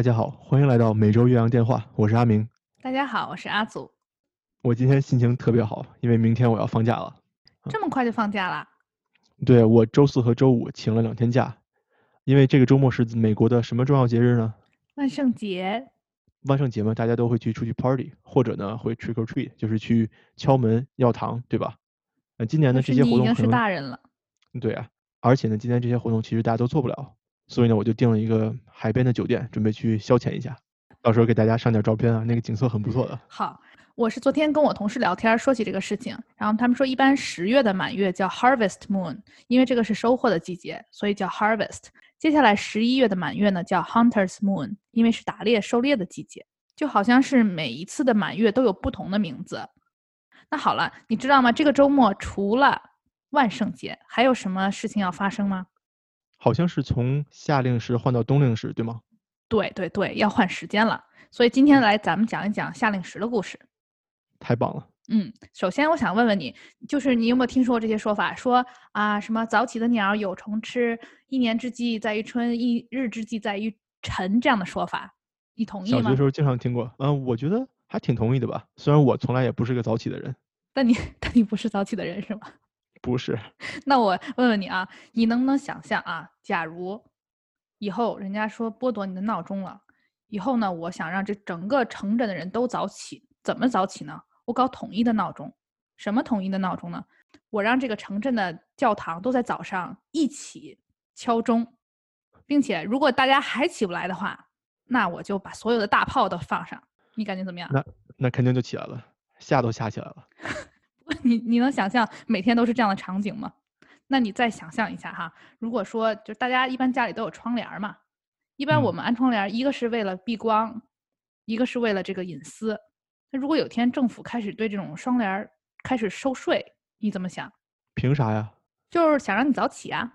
大家好，欢迎来到每周岳阳电话，我是阿明。大家好，我是阿祖。我今天心情特别好，因为明天我要放假了。这么快就放假了？对，我周四和周五请了两天假，因为这个周末是美国的什么重要节日呢？万圣节。万圣节嘛，大家都会去出去 party，或者呢会 trick or treat，就是去敲门要糖，对吧？那今年呢这些活动已经是大人了。对啊，而且呢今天这些活动其实大家都做不了，所以呢我就订了一个海边的酒店，准备去消遣一下。到时候给大家上点照片啊，那个景色很不错的。好，我是昨天跟我同事聊天说起这个事情，然后他们说一般十月的满月叫 Harvest Moon，因为这个是收获的季节，所以叫 Harvest。接下来十一月的满月呢叫 Hunter's Moon，因为是打猎狩猎的季节，就好像是每一次的满月都有不同的名字。那好了，你知道吗？这个周末除了万圣节，还有什么事情要发生吗？好像是从夏令时换到冬令时，对吗？对对对，要换时间了，所以今天来咱们讲一讲夏令时的故事。太棒了。嗯，首先我想问问你，就是你有没有听说过这些说法？说啊，什么早起的鸟有虫吃，一年之计在于春，一日之计在于晨这样的说法，你同意吗？小学时候经常听过。嗯，我觉得还挺同意的吧。虽然我从来也不是个早起的人。但你 但你不是早起的人是吗？不是。那我问问你啊，你能不能想象啊，假如？以后人家说剥夺你的闹钟了，以后呢，我想让这整个城镇的人都早起，怎么早起呢？我搞统一的闹钟，什么统一的闹钟呢？我让这个城镇的教堂都在早上一起敲钟，并且如果大家还起不来的话，那我就把所有的大炮都放上，你感觉怎么样？那那肯定就起来了，吓都吓起来了。你你能想象每天都是这样的场景吗？那你再想象一下哈，如果说就大家一般家里都有窗帘嘛，一般我们安窗帘，一个是为了避光，一个是为了这个隐私。那如果有天政府开始对这种窗帘开始收税，你怎么想？凭啥呀？就是想让你早起啊。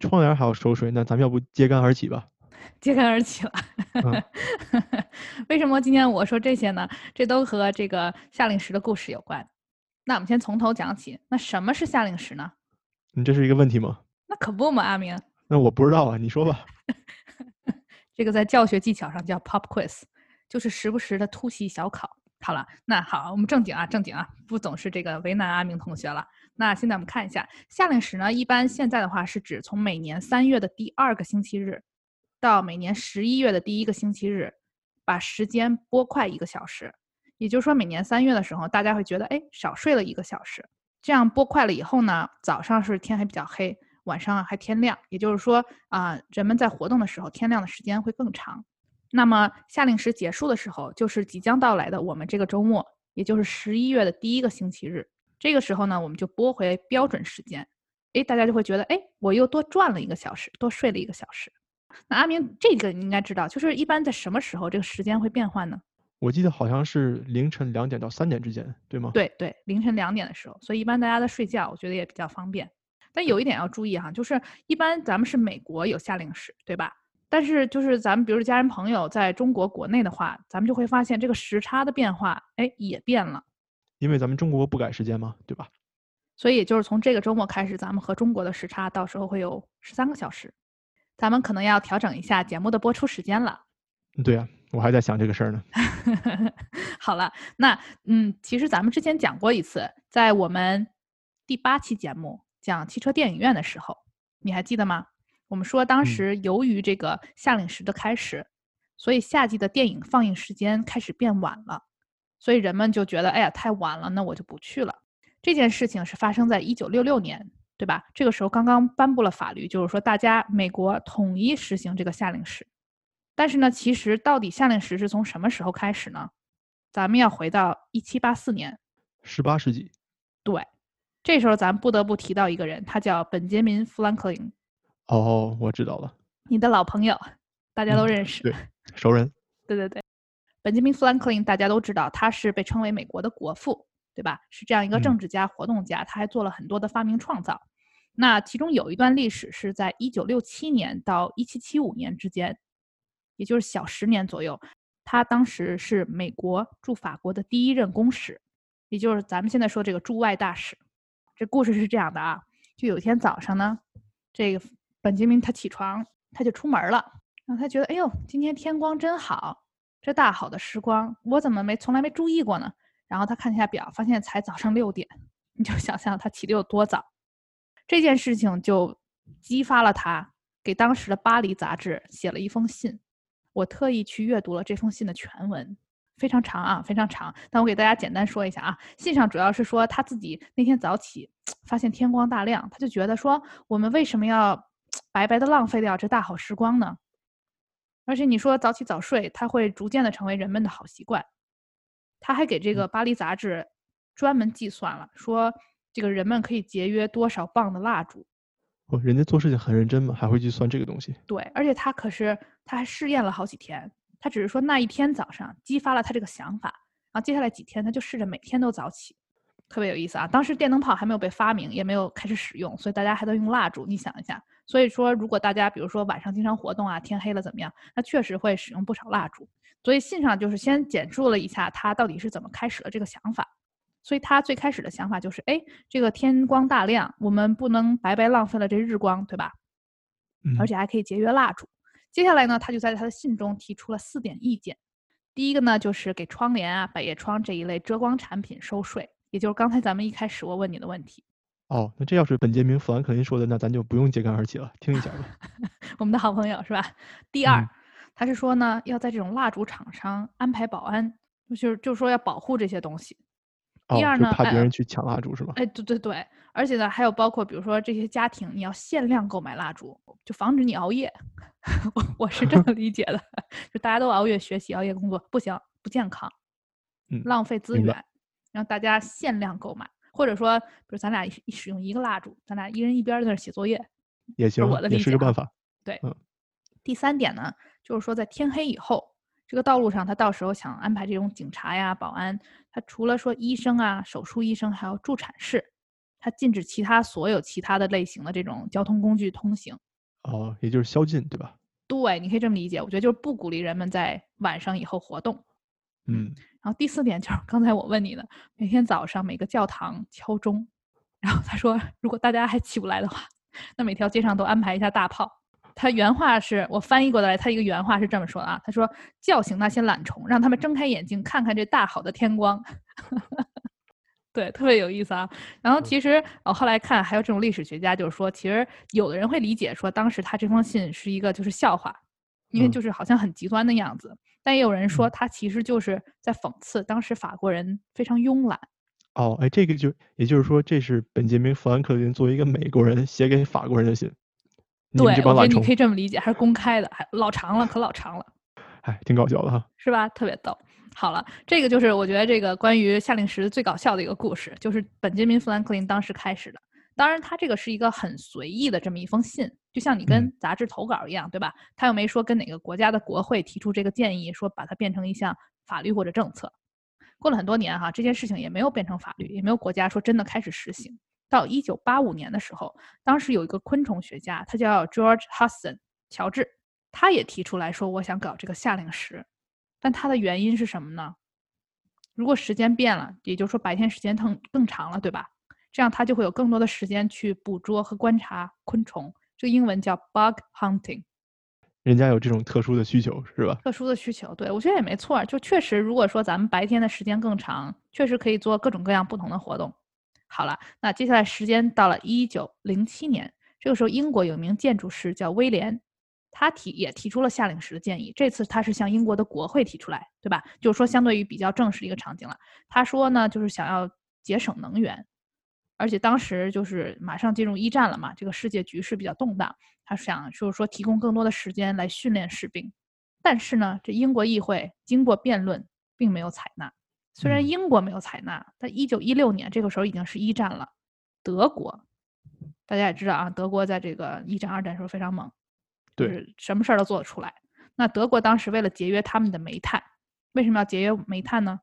窗帘还要收税，那咱们要不揭竿而起吧？揭竿而起了。为什么今天我说这些呢？这都和这个夏令时的故事有关。那我们先从头讲起。那什么是夏令时呢？你这是一个问题吗？那可不嘛，阿明。那我不知道啊，你说吧。这个在教学技巧上叫 pop quiz，就是时不时的突袭小考。好了，那好，我们正经啊，正经啊，不总是这个为难阿明同学了。那现在我们看一下夏令时呢，一般现在的话是指从每年三月的第二个星期日到每年十一月的第一个星期日，把时间拨快一个小时。也就是说，每年三月的时候，大家会觉得哎少睡了一个小时。这样拨快了以后呢，早上是天还比较黑，晚上还天亮，也就是说啊，人们在活动的时候，天亮的时间会更长。那么夏令时结束的时候，就是即将到来的我们这个周末，也就是十一月的第一个星期日。这个时候呢，我们就拨回标准时间，哎，大家就会觉得，哎，我又多赚了一个小时，多睡了一个小时。那阿明，这个你应该知道，就是一般在什么时候这个时间会变换呢？我记得好像是凌晨两点到三点之间，对吗？对对，凌晨两点的时候，所以一般大家在睡觉，我觉得也比较方便。但有一点要注意哈，就是一般咱们是美国有夏令时，对吧？但是就是咱们比如家人朋友在中国国内的话，咱们就会发现这个时差的变化，哎，也变了。因为咱们中国不改时间嘛，对吧？所以就是从这个周末开始，咱们和中国的时差到时候会有十三个小时，咱们可能要调整一下节目的播出时间了。对呀。我还在想这个事儿呢。好了，那嗯，其实咱们之前讲过一次，在我们第八期节目讲汽车电影院的时候，你还记得吗？我们说当时由于这个夏令时的开始，所以夏季的电影放映时间开始变晚了，所以人们就觉得，哎呀，太晚了，那我就不去了。这件事情是发生在一九六六年，对吧？这个时候刚刚颁布了法律，就是说大家美国统一实行这个夏令时。但是呢，其实到底夏令时是从什么时候开始呢？咱们要回到一七八四年，十八世纪。对，这时候咱不得不提到一个人，他叫本杰明·富兰克林。哦，我知道了，你的老朋友，大家都认识，对，熟人。对对对，本杰明·富兰克林大家都知道，他是被称为美国的国父，对吧？是这样一个政治家、活动家，他还做了很多的发明创造。那其中有一段历史是在一九六七年到一七七五年之间。也就是小十年左右，他当时是美国驻法国的第一任公使，也就是咱们现在说这个驻外大使。这故事是这样的啊，就有一天早上呢，这个本杰明他起床，他就出门了，然后他觉得，哎呦，今天天光真好，这大好的时光，我怎么没从来没注意过呢？然后他看一下表，发现才早上六点，你就想象他起得有多早。这件事情就激发了他给当时的巴黎杂志写了一封信。我特意去阅读了这封信的全文，非常长啊，非常长。但我给大家简单说一下啊，信上主要是说他自己那天早起发现天光大亮，他就觉得说我们为什么要白白的浪费掉这大好时光呢？而且你说早起早睡，它会逐渐的成为人们的好习惯。他还给这个巴黎杂志专门计算了，说这个人们可以节约多少磅的蜡烛。哦，人家做事情很认真嘛，还会去算这个东西。对，而且他可是他还试验了好几天，他只是说那一天早上激发了他这个想法，然后接下来几天他就试着每天都早起，特别有意思啊。当时电灯泡还没有被发明，也没有开始使用，所以大家还在用蜡烛。你想一下。所以说，如果大家比如说晚上经常活动啊，天黑了怎么样？那确实会使用不少蜡烛。所以信上就是先简述了一下他到底是怎么开始了这个想法。所以他最开始的想法就是，哎，这个天光大亮，我们不能白白浪费了这日光，对吧？而且还可以节约蜡烛。接下来呢，他就在他的信中提出了四点意见。第一个呢，就是给窗帘啊、百叶窗这一类遮光产品收税，也就是刚才咱们一开始我问你的问题。哦，那这要是本杰明·富兰克林说的，那咱就不用揭竿而起了，听一下吧。我们的好朋友是吧？第二，他是说呢，要在这种蜡烛厂商安排保安，就是就是说要保护这些东西。第二呢，怕别人去抢蜡烛是吧？哎，对对对，而且呢，还有包括比如说这些家庭，你要限量购买蜡烛，就防止你熬夜。我我是这么理解的，就大家都熬夜学习、熬夜工作不行，不健康，浪费资源，让大家限量购买。或者说，比如咱俩一使用一个蜡烛，咱俩一人一边在那写作业，也行，我的理解是个办法。对，第三点呢，就是说在天黑以后，这个道路上他到时候想安排这种警察呀、保安，他除了说医生啊、手术医生，还有助产士，他禁止其他所有其他的类型的这种交通工具通行。哦，也就是宵禁，对吧？对，你可以这么理解。我觉得就是不鼓励人们在晚上以后活动。嗯。然后第四点就是刚才我问你的，每天早上每个教堂敲钟，然后他说如果大家还起不来的话，那每条街上都安排一下大炮。他原话是我翻译过来，他一个原话是这么说的啊，他说叫醒那些懒虫，让他们睁开眼睛看看这大好的天光。对，特别有意思啊。然后其实我后来看还有这种历史学家就是说，其实有的人会理解说当时他这封信是一个就是笑话，因为就是好像很极端的样子。但也有人说，他其实就是在讽刺当时法国人非常慵懒。哦，哎，这个就也就是说，这是本杰明·富兰克林作为一个美国人写给法国人的信。对，我觉得你可以这么理解，还是公开的，还老长了，可老长了。哎，挺搞笑的哈。是吧？特别逗。好了，这个就是我觉得这个关于夏令时最搞笑的一个故事，就是本杰明·富兰克林当时开始的。当然，他这个是一个很随意的这么一封信，就像你跟杂志投稿一样，对吧？他又没说跟哪个国家的国会提出这个建议，说把它变成一项法律或者政策。过了很多年哈，这件事情也没有变成法律，也没有国家说真的开始实行。到一九八五年的时候，当时有一个昆虫学家，他叫 George Hudson，乔治，他也提出来说，我想搞这个夏令时。但他的原因是什么呢？如果时间变了，也就是说白天时间更更长了，对吧？这样他就会有更多的时间去捕捉和观察昆虫，这个英文叫 bug hunting。人家有这种特殊的需求，是吧？特殊的需求，对我觉得也没错。就确实，如果说咱们白天的时间更长，确实可以做各种各样不同的活动。好了，那接下来时间到了一九零七年，这个时候英国有名建筑师叫威廉，他提也提出了夏令时的建议。这次他是向英国的国会提出来，对吧？就是说相对于比较正式的一个场景了。他说呢，就是想要节省能源。而且当时就是马上进入一战了嘛，这个世界局势比较动荡，他想就是说提供更多的时间来训练士兵。但是呢，这英国议会经过辩论，并没有采纳。虽然英国没有采纳，但一九一六年这个时候已经是一战了，德国，大家也知道啊，德国在这个一战、二战时候非常猛，对，什么事儿都做得出来。那德国当时为了节约他们的煤炭，为什么要节约煤炭呢？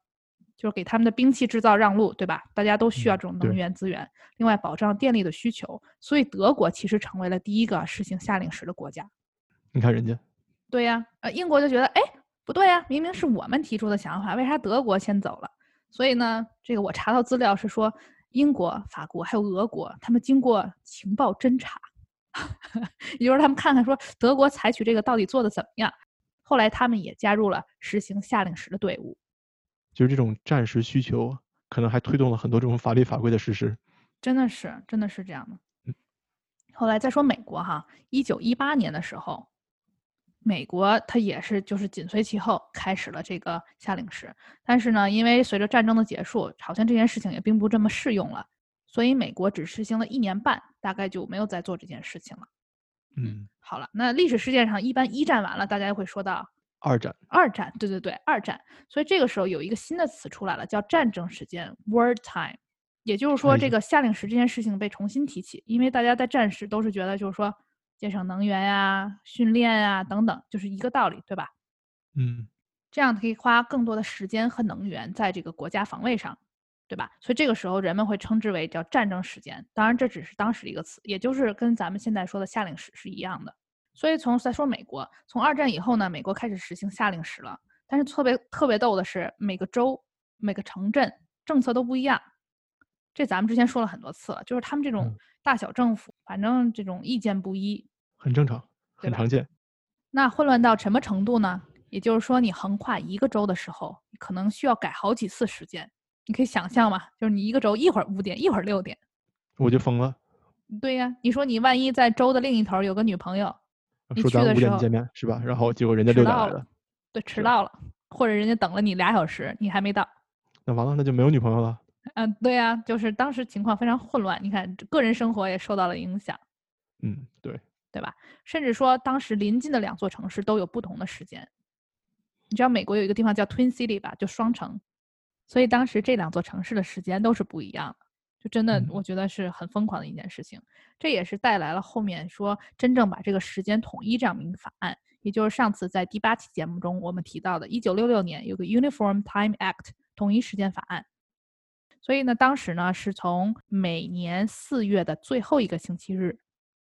就是给他们的兵器制造让路，对吧？大家都需要这种能源资源。另外，保障电力的需求，所以德国其实成为了第一个实行夏令时的国家。你看人家，对呀，呃，英国就觉得，哎，不对呀，明明是我们提出的想法，为啥德国先走了？所以呢，这个我查到资料是说，英国、法国还有俄国，他们经过情报侦查，也就是他们看看说德国采取这个到底做的怎么样。后来他们也加入了实行夏令时的队伍。就是这种战时需求，可能还推动了很多这种法律法规的实施。真的是，真的是这样的。后来再说美国哈，一九一八年的时候，美国它也是就是紧随其后开始了这个夏令时，但是呢，因为随着战争的结束，好像这件事情也并不这么适用了，所以美国只实行了一年半，大概就没有再做这件事情了。嗯，好了，那历史事件上一般一战完了，大家会说到二战。二战，对对对，二战。所以这个时候有一个新的词出来了，叫战争时间 （war time）。也就是说，哎这个夏令时这件事情被重新提起，因为大家在战时都是觉得就是说节省能源呀、训练啊等等，就是一个道理，对吧？嗯这样可以花更多的时间和能源在这个国家防卫上，对吧？所以这个时候人们会称之为叫战争时间。当然，这只是当时的一个词，也就是跟咱们现在说的夏令时是一样的。所以从再说美国，从二战以后呢，美国开始实行夏令时了。但是特别特别逗的是，每个州、每个城镇政策都不一样。这咱们之前说了很多次了，就是他们这种嗯大小政府，反正这种意见不一，很正常，很常见。那混乱到什么程度呢？也就是说，你横跨一个州的时候，你可能需要改好几次时间。你可以想象嘛，就是你一个州一会儿五点，一会儿六点。我就疯了，对呀，你说你万一在州的另一头有个女朋友，你说咱去的时候五点见面是吧？然后结果人家六点来了，对，迟到了，或者人家等了你俩小时，你还没到。那完了那就没有女朋友了。嗯、对呀，就是当时情况非常混乱，你看个人生活也受到了影响，嗯，对，对吧？甚至说当时临近的两座城市都有不同的时间。你知道美国有一个地方叫 Twin City 吧，就双城，所以当时这两座城市的时间都是不一样的，就真的嗯我觉得是很疯狂的一件事情。这也是带来了后面说真正把这个时间统一这样的一个法案，也就是上次在第八期节目中我们提到的，一九六六年有个 Uniform Time Act 统一时间法案。所以呢，当时呢是从每年四月的最后一个星期日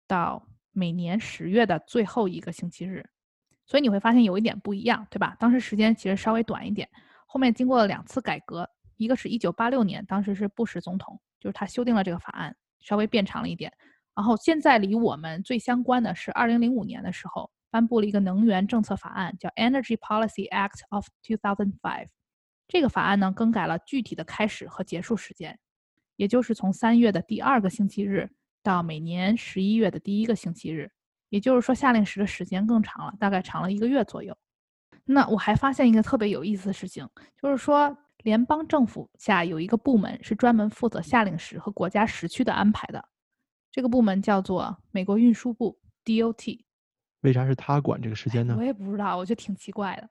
到每年十月的最后一个星期日，所以你会发现有一点不一样，对吧？当时时间其实稍微短一点，后面经过了两次改革，一个是一九八六年，当时是布什总统，就是他修订了这个法案，稍微变长了一点。然后现在离我们最相关的是二零零五年的时候颁布了一个能源政策法案，叫 Energy Policy Act of 2005。这个法案呢，更改了具体的开始和结束时间，也就是从三月的第二个星期日到每年十一月的第一个星期日，也就是说夏令时的时间更长了，大概长了一个月左右。那我还发现一个特别有意思的事情，就是说联邦政府下有一个部门是专门负责夏令时和国家时区的安排的，这个部门叫做美国运输部 DOT。为啥是他管这个时间呢我？也不知道，我觉得挺奇怪的。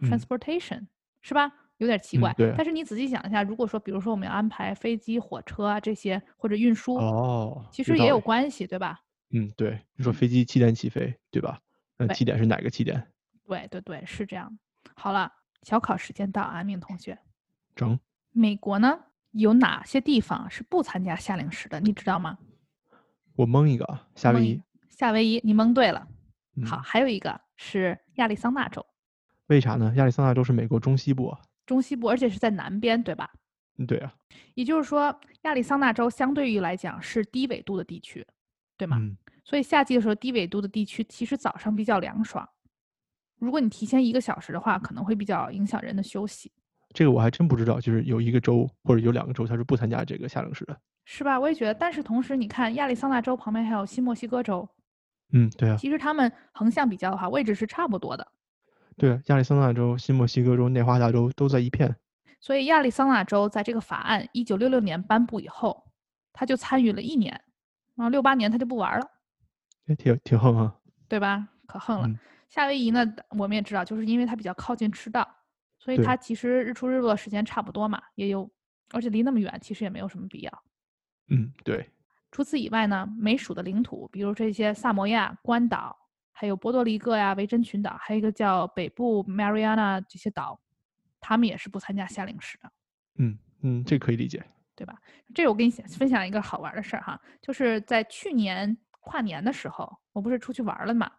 嗯 Transportation、是吧？有点奇怪。嗯对但是你仔细想一下，如果说比如说我们要安排飞机、火车啊这些或者运输，哦，其实也有关系，对吧？嗯，对，你说飞机七点起飞，对吧？那对起点是哪个起点？对对对，是这样。好了，小考时间到，啊，明同学，整美国呢有哪些地方是不参加夏令时的？你知道吗？我蒙一个啊，夏威夷。夏威夷，你蒙对了。嗯好，，还有一个是亚利桑那州，为啥呢？亚利桑那州是美国中西部啊。中西部，而且是在南边，对吧？嗯，对啊。也就是说，亚利桑那州相对于来讲是低纬度的地区，对吗？嗯，所以夏季的时候，低纬度的地区其实早上比较凉爽。如果你提前一个小时的话，可能会比较影响人的休息，这个我还真不知道，就是有一个州或者有两个州它是不参加这个夏令时的。是吧？我也觉得。但是同时，你看亚利桑那州旁边还有新墨西哥州，嗯，对啊，其实他们横向比较的话，位置是差不多的。对啊，亚利桑那州、新墨西哥州、内华达州都在一片。所以亚利桑那州在这个法案一九六六年颁布以后，他就参与了一年，然后六八年他就不玩了。也挺挺横啊。对吧？可横了。嗯夏威夷呢，我们也知道，就是因为它比较靠近赤道，所以它其实日出日落时间差不多嘛，也有，而且离那么远，其实也没有什么必要。嗯，对，除此以外呢，美属的领土，比如这些萨摩亚、关岛，还有波多黎各呀、维珍群岛，还有一个叫北部 Mariana 这些岛，他们也是不参加夏令时的。嗯嗯，这可以理解。对吧？这我跟你分享一个好玩的事儿哈，就是在去年跨年的时候，我不是出去玩儿了嘛，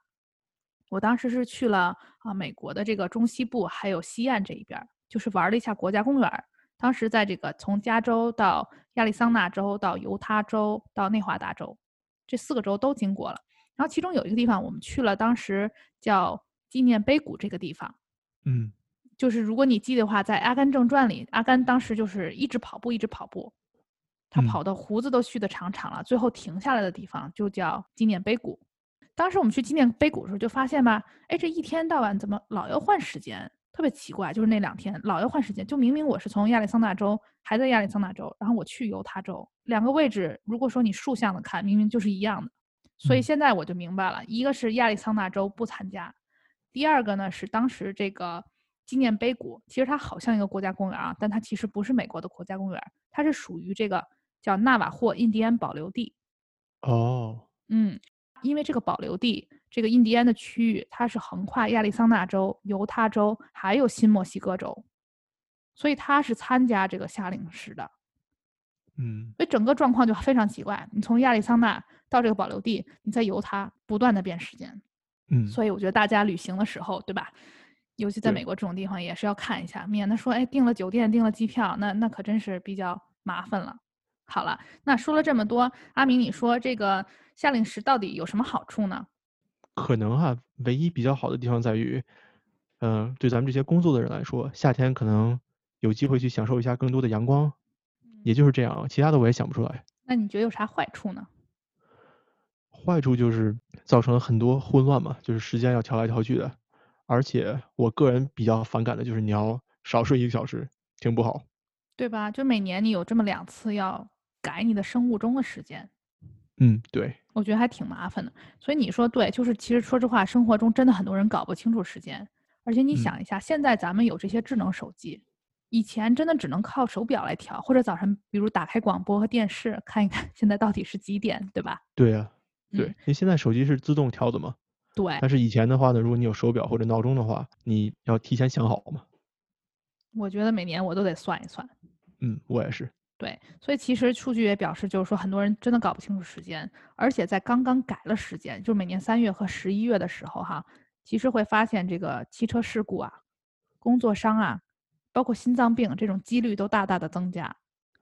我当时是去了啊美国的这个中西部还有西岸这一边儿，就是玩了一下国家公园儿。当时在这个从加州到亚利桑那州到犹他州到内华达州，这四个州都经过了。然后其中有一个地方我们去了，当时叫纪念碑谷这个地方。嗯就是如果你记得话，在《阿甘正传》里，阿甘当时就是一直跑步，一直跑步，他嗯跑的胡子都蓄的长长了，最后停下来的地方就叫纪念碑谷。当时我们去纪念碑谷的时候，就发现吧，哎，这一天到晚怎么老要换时间，特别奇怪。就是那两天老要换时间，就明明我是从亚利桑那州还在亚利桑那州，然后我去犹他州，两个位置，如果说你竖向的看，明明就是一样的。所以嗯现在我就明白了，一个是亚利桑那州不参加，第二个呢是当时这个纪念碑谷，其实它好像一个国家公园啊，但它其实不是美国的国家公园，它是属于这个叫纳瓦霍印第安保留地。哦，嗯，因为这个保留地，这个印第安的区域，它是横跨亚利桑那州、犹他州还有新墨西哥州，所以它是参加这个夏令时的。嗯所以整个状况就非常奇怪。你从亚利桑那到这个保留地，你在犹他不断的变时间，嗯，所以我觉得大家旅行的时候，对吧？尤其在美国这种地方，也是要看一下，免得说，哎，订了酒店，订了机票，那那可真是比较麻烦了。好了，那说了这么多，阿明，你说这个夏令时到底有什么好处呢？可能哈，唯一比较好的地方在于，嗯、对咱们这些工作的人来说，夏天可能有机会去享受一下更多的阳光，也就是这样，其他的我也想不出来。那你觉得有啥坏处呢？坏处就是造成了很多混乱嘛，就是时间要调来调去的，而且我个人比较反感的就是你要少睡一个小时，挺不好。对吧？就每年你有这么两次要改你的生物钟的时间，嗯，对，我觉得还挺麻烦的。所以你说对，就是其实说实话，生活中真的很多人搞不清楚时间。而且你嗯想一下，现在咱们有这些智能手机，以前真的只能靠手表来调，或者早上比如打开广播和电视看一看现在到底是几点，对吧？对呀、对，嗯因为现在手机是自动调的嘛，对，但是以前的话呢，如果你有手表或者闹钟的话，你要提前想好嘛。我觉得每年我都得算一算。嗯，我也是。对，所以其实数据也表示，就是说很多人真的搞不清楚时间，而且在刚刚改了时间，就是每年三月和十一月的时候，哈，其实会发现这个汽车事故啊、工作伤啊，包括心脏病这种几率都大大的增加，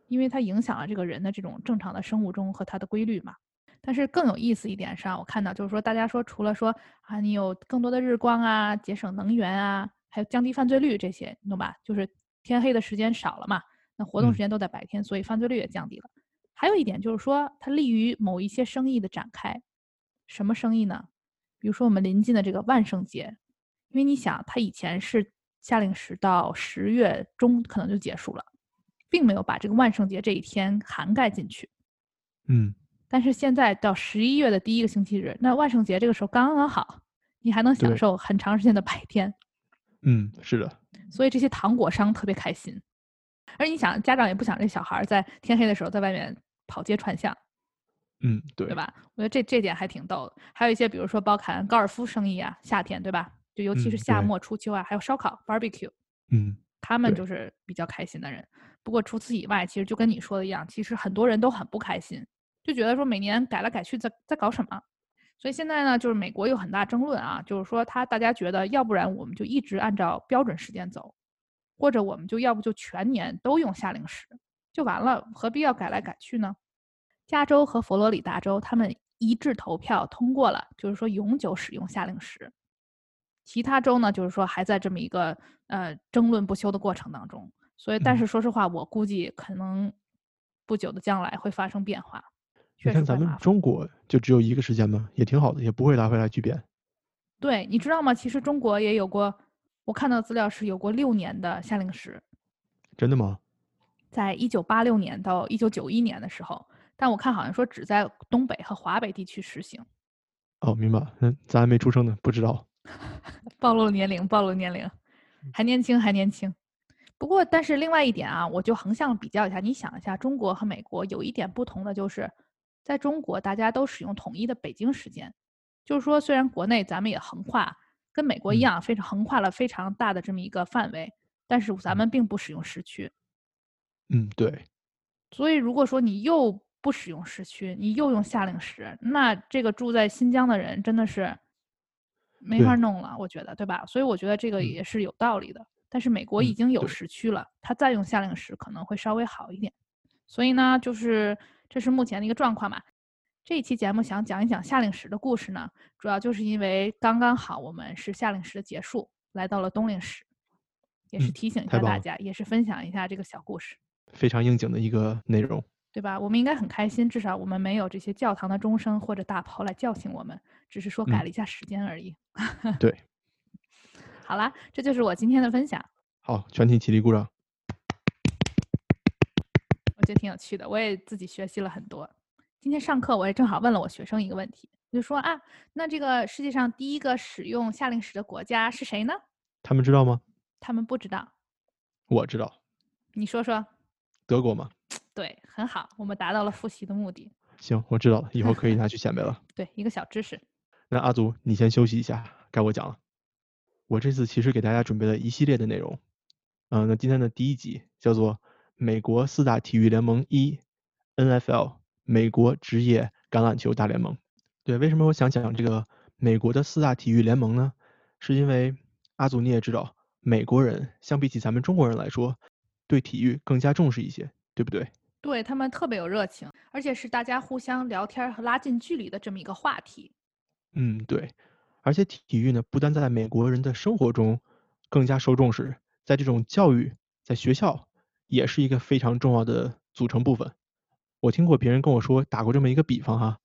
因为它影响了这个人的这种正常的生物钟和它的规律嘛。但是更有意思一点是啊，我看到就是说，大家说除了说啊，你有更多的日光啊，节省能源啊，还有降低犯罪率这些，你懂吧？就是天黑的时间少了嘛，那活动嗯时间都在白天，所以犯罪率也降低了。还有一点就是说，它利于某一些生意的展开。什么生意呢？比如说我们临近的这个万圣节，因为你想，它以前是夏令时到十月中可能就结束了，并没有把这个万圣节这一天涵盖进去。嗯，但是现在到十一月的第一个星期日，那万圣节这个时候刚刚好，你还能享受很长时间的白天，嗯，是的，所以这些糖果商特别开心。而你想，家长也不想这小孩儿在天黑的时候在外面跑街串巷，嗯，对对？吧？我觉得这这点还挺逗的。还有一些，比如说包含高尔夫生意啊，夏天对吧？就尤其是夏末初秋啊，还有烧烤 barbecue，嗯，他们就是比较开心的人。不过除此以外，其实就跟你说的一样，其实很多人都很不开心，就觉得说每年改来改去在在搞什么。所以现在呢，就是美国有很大争论啊，就是说他大家觉得，要不然我们就一直按照标准时间走，或者我们就要不就全年都用夏令时，就完了，何必要改来改去呢？加州和佛罗里达州他们一致投票通过了，就是说永久使用夏令时。其他州呢，就是说还在这么一个呃争论不休的过程当中。所以，但嗯是说实话，我估计可能不久的将来会发生变化。确你看咱们。中国就只有一个时间嘛，也挺好的，也不会来回来巨变。对，你知道吗？其实中国也有过，我看到资料是有过六年的夏令时，真的吗？在一九八六年到一九九一年的时候，但我看好像说只在东北和华北地区实行。哦，明白。嗯，咱还没出生呢，不知道。暴露年龄，暴露年龄，还年轻，还年轻。不过，但是另外一点啊，我就横向比较一下，你想一下，中国和美国有一点不同的就是，在中国大家都使用统一的北京时间，就是说，虽然国内咱们也横跨，跟美国一嗯。样，非常横跨了非常大的这么一个范围，但是咱嗯。们并不使用时区。嗯，对，所以，如果说你又不使用时区，你又用夏令时，那这个住在新疆的人真的是没法对弄了，我觉得，对吧？所以我觉得这个嗯也是有道理的。但是美国已嗯经有时区了，它再用夏令时可能会稍微好一点。所以呢，就是这是目前的一个状况嘛。这一期节目想讲一讲夏令时的故事呢，主要就是因为刚刚好我们是夏令时的结束，来到了冬令时，也是嗯提醒一下大家，也是分享一下这个小故事，非常应景的一个内容。对吧？我们应该很开心，至少我们没有这些教堂的钟声或者大炮来叫醒我们，只是说改嗯了一下时间而已。对，好啦，这就是我今天的分享，好，全体起立鼓掌。我觉得挺有趣的，我也自己学习了很多。今天上课我也正好问了我学生一个问题，我就说啊，那这个世界上第一个使用夏令时的国家是谁呢？他们知道吗？他们不知道，我知道，你说说。德国吗。对，很好，我们达到了复习的目的。行，我知道了，以后可以拿去显摆了。对，一个小知识。那阿祖，你先休息一下，该我讲了。我这次其实给大家准备了一系列的内容，嗯、那今天的第一集叫做美国四大体育联盟一 NFL 美国职业橄榄球大联盟。对，为什么我想讲这个美国的四大体育联盟呢？是因为阿祖你也知道，美国人相比起咱们中国人来说，对体育更加重视一些，对不对？对他们特别有热情，而且是大家互相聊天和拉近距离的这么一个话题。嗯，对，而且体育呢，不单在美国人的生活中更加受重视，在这种教育，在学校也是一个非常重要的组成部分。我听过别人跟我说，打过这么一个比方哈，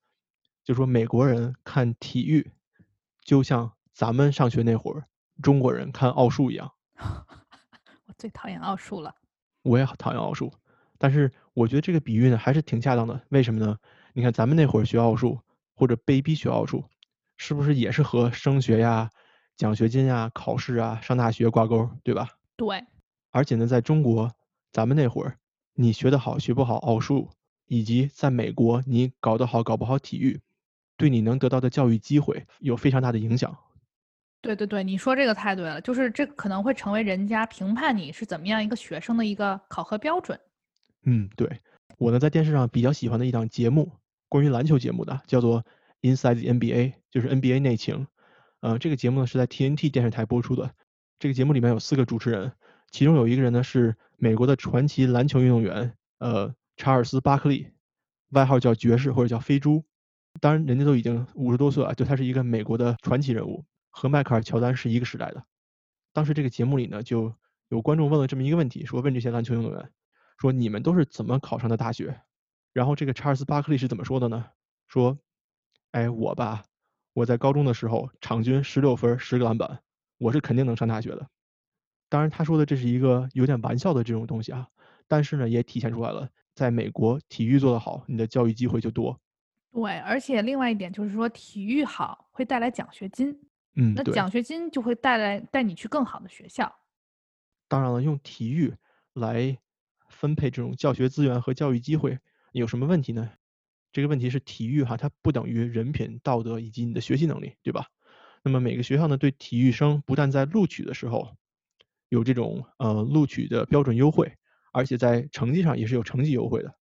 就说美国人看体育，就像咱们上学那会儿中国人看奥数一样。我最讨厌奥数了。我也讨厌奥数，但是我觉得这个比喻呢还是挺恰当的。为什么呢？你看咱们那会儿学奥数或者被逼学奥数，是不是也是和升学呀、奖学金呀、考试啊、上大学挂钩，对吧？对，而且呢，在中国，咱们那会儿，你学得好学不好奥数，以及在美国你搞得好搞不好体育，对你能得到的教育机会有非常大的影响。对对对，你说这个太对了，就是这可能会成为人家评判你是怎么样一个学生的一个考核标准。嗯，对，我呢在电视上比较喜欢的一档节目，关于篮球节目的，叫做《Inside the NBA》，就是 NBA 内情。呃，这个节目呢是在 TNT 电视台播出的。这个节目里面有四个主持人，其中有一个人呢是美国的传奇篮球运动员，呃，查尔斯·巴克利，外号叫爵士或者叫飞猪。当然，人家都已经五十多岁了，就他是一个美国的传奇人物，和迈克尔·乔丹是一个时代的。当时这个节目里呢，就有观众问了这么一个问题，说问这些篮球运动员，说你们都是怎么考上的大学？然后这个查尔斯·巴克利是怎么说的呢？说，哎，我吧，我在高中的时候场均十六分，十个篮板，我是肯定能上大学的。当然，他说的这是一个有点玩笑的这种东西啊，但是呢，也体现出来了，在美国体育做得好，你的教育机会就多。对，而且另外一点就是说，体育好会带来奖学金，嗯，那奖学金就会带来带你去更好的学校。当然了，用体育来分配这种教学资源和教育机会有什么问题呢？这个问题是体育哈，它不等于人品、道德以及你的学习能力，对吧？那么每个学校呢，对体育生不但在录取的时候有这种呃录取的标准优惠，而且在成绩上也是有成绩优惠的。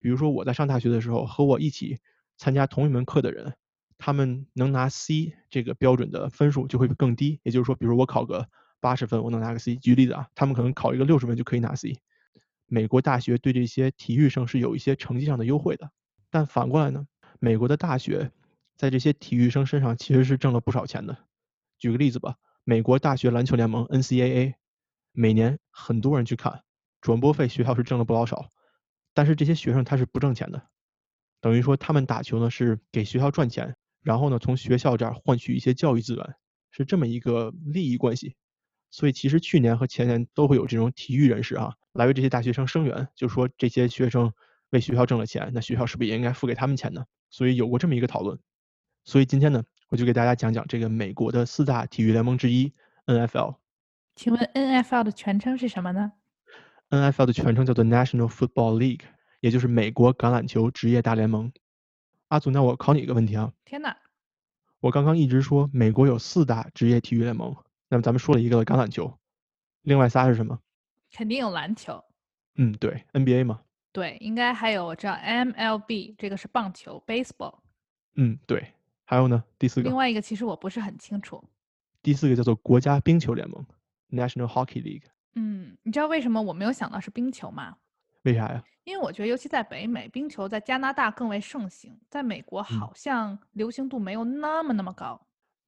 比如说我在上大学的时候，和我一起参加同一门课的人，他们能拿 C 这个标准的分数就会更低。也就是说，比如我考个八十分，我能拿个 C。举例子啊，他们可能考一个六十分就可以拿 C。美国大学对这些体育生是有一些成绩上的优惠的，但反过来呢，美国的大学在这些体育生身上其实是挣了不少钱的。举个例子吧，美国大学篮球联盟 NCAA 每年很多人去看，转播费学校是挣了不老少，但是这些学生他是不挣钱的，等于说他们打球呢是给学校赚钱，然后呢从学校这儿换取一些教育资源，是这么一个利益关系。所以其实去年和前年都会有这种体育人士啊，来为这些大学生声援，就说这些学生为学校挣了钱，那学校是不是也应该付给他们钱呢？所以有过这么一个讨论。所以今天呢，我就给大家讲讲这个美国的四大体育联盟之一 NFL。请问 NFL 的全称是什么呢？NFL 的全称叫做 National Football League，也就是美国橄榄球职业大联盟。阿祖，那我考你一个问题啊，天哪，我刚刚一直说美国有四大职业体育联盟，那么咱们说了一个橄榄球，另外仨是什么？肯定有篮球。嗯，对，NBA 嘛。对，应该还有我知道 MLB 这个是棒球，baseball。嗯，对。还有呢，第四个。另外一个其实我不是很清楚。第四个叫做国家冰球联盟 （National Hockey League）。嗯，你知道为什么我没有想到是冰球吗？为啥呀？因为我觉得，尤其在北美，冰球在加拿大更为盛行，在美国好像流行度没有那么那么高。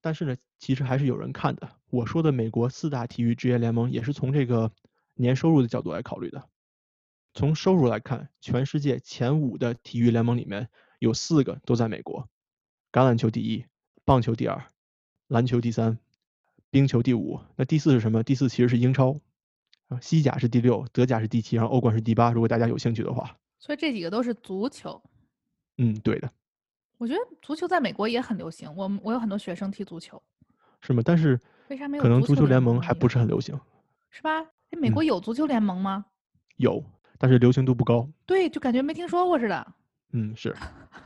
但是呢，其实还是有人看的。我说的美国四大体育职业联盟也是从这个年收入的角度来考虑的。从收入来看，全世界前五的体育联盟里面有四个都在美国：橄榄球第一，棒球第二，篮球第三，冰球第五。那第四是什么？第四其实是英超。啊，西甲是第六，德甲是第七，然后欧冠是第八。如果大家有兴趣的话，所以这几个都是足球。嗯，对的。我觉得足球在美国也很流行，我我有很多学生踢足球。是吗？但是为啥没有？可能足球联盟还不是很流行，是吧？哎，美国有足球联盟吗？有，但是流行度不高。对，就感觉没听说过似的。嗯，是。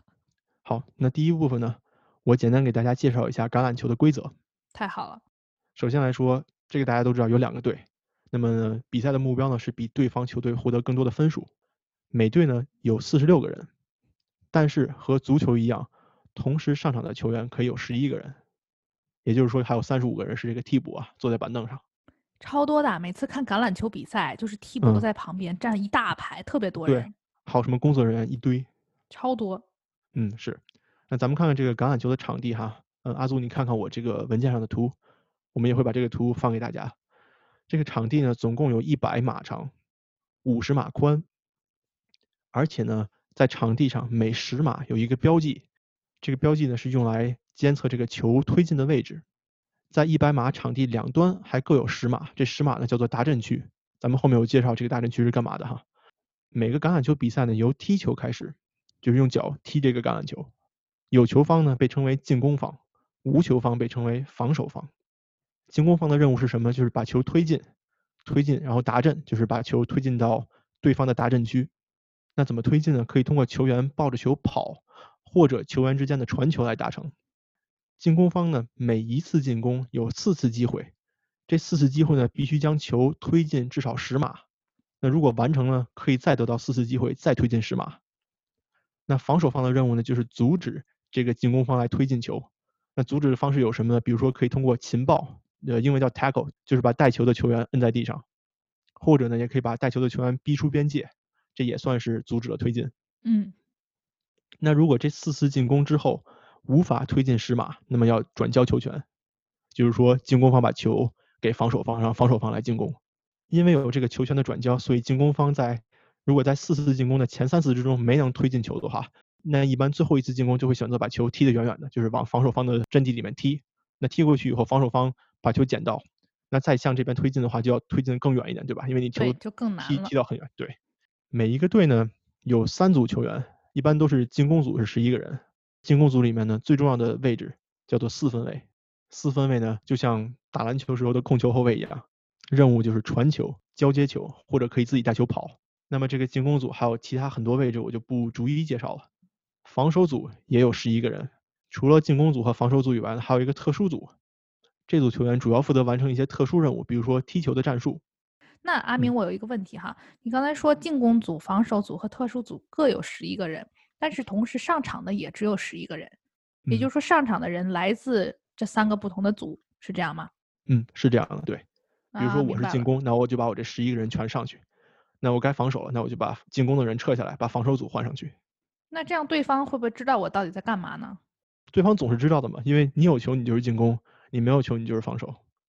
好，那第一部分呢，我简单给大家介绍一下橄榄球的规则。太好了。首先来说，这个大家都知道有两个队，那么比赛的目标呢是比对方球队获得更多的分数。每队呢有四十六个人，但是和足球一样。同时上场的球员可以有十一个人，也就是说还有三十五个人是这个替补啊，坐在板凳上，超多的。每次看橄榄球比赛，就是替补都在旁边站一大排，特别多人。对，还有什么工作人员一堆，超多。嗯，是。那咱们看看这个橄榄球的场地哈，嗯，阿祖你看看我这个文件上的图，我们也会把这个图放给大家。这个场地呢，总共有一百码长，五十码宽，而且呢，在场地上每十码有一个标记。这个标记呢是用来监测这个球推进的位置，在一百码场地两端还各有十码，这十码呢叫做达阵区。咱们后面有介绍这个达阵区是干嘛的哈。每个橄榄球比赛呢由踢球开始，就是用脚踢这个橄榄球。有球方呢被称为进攻方，无球方被称为防守方。进攻方的任务是什么？就是把球推进，推进然后达阵，就是把球推进到对方的达阵区。那怎么推进呢？可以通过球员抱着球跑。或者球员之间的传球来达成。进攻方呢，每一次进攻有四次机会，这四次机会呢必须将球推进至少十码。那如果完成了，可以再得到四次机会，再推进十码。那防守方的任务呢，就是阻止这个进攻方来推进球。那阻止的方式有什么呢？比如说可以通过擒抱，呃，英文叫 tackle，就是把带球的球员摁在地上，或者呢，也可以把带球的球员逼出边界，这也算是阻止了推进。嗯。那如果这四次进攻之后无法推进十码，那么要转交球权，就是说进攻方把球给防守方，让防守方来进攻。因为有这个球权的转交，所以进攻方在如果在四次进攻的前三次之中没能推进球的话，那一般最后一次进攻就会选择把球踢得远远的，就是往防守方的阵地里面踢。那踢过去以后，防守方把球捡到，那再向这边推进的话，就要推进更远一点，对吧？因为你球就更难踢踢到很远。对，每一个队呢有三组球员。一般都是进攻组是十一个人，进攻组里面呢最重要的位置叫做四分卫，四分卫呢就像打篮球时候的控球后卫一样，任务就是传球、交接球或者可以自己带球跑。那么这个进攻组还有其他很多位置我就不逐一介绍了。防守组也有十一个人，除了进攻组和防守组以外，还有一个特殊组，这组球员主要负责完成一些特殊任务，比如说踢球的战术。那阿明，我有一个问题哈，你刚才说进攻组、防守组和特殊组各有十一个人，但是同时上场的也只有十一个人，也就是说上场的人来自这三个不同的组，是这样吗？嗯，是这样的，对。比如说我是进攻，那我就把我这十一个人全上去，那我该防守了，那我就把进攻的人撤下来，把防守组换上去。那这样对方会不会知道我到底在干嘛呢？对方总是知道的嘛，因为你有球你就是进攻，你没有球你就是防守。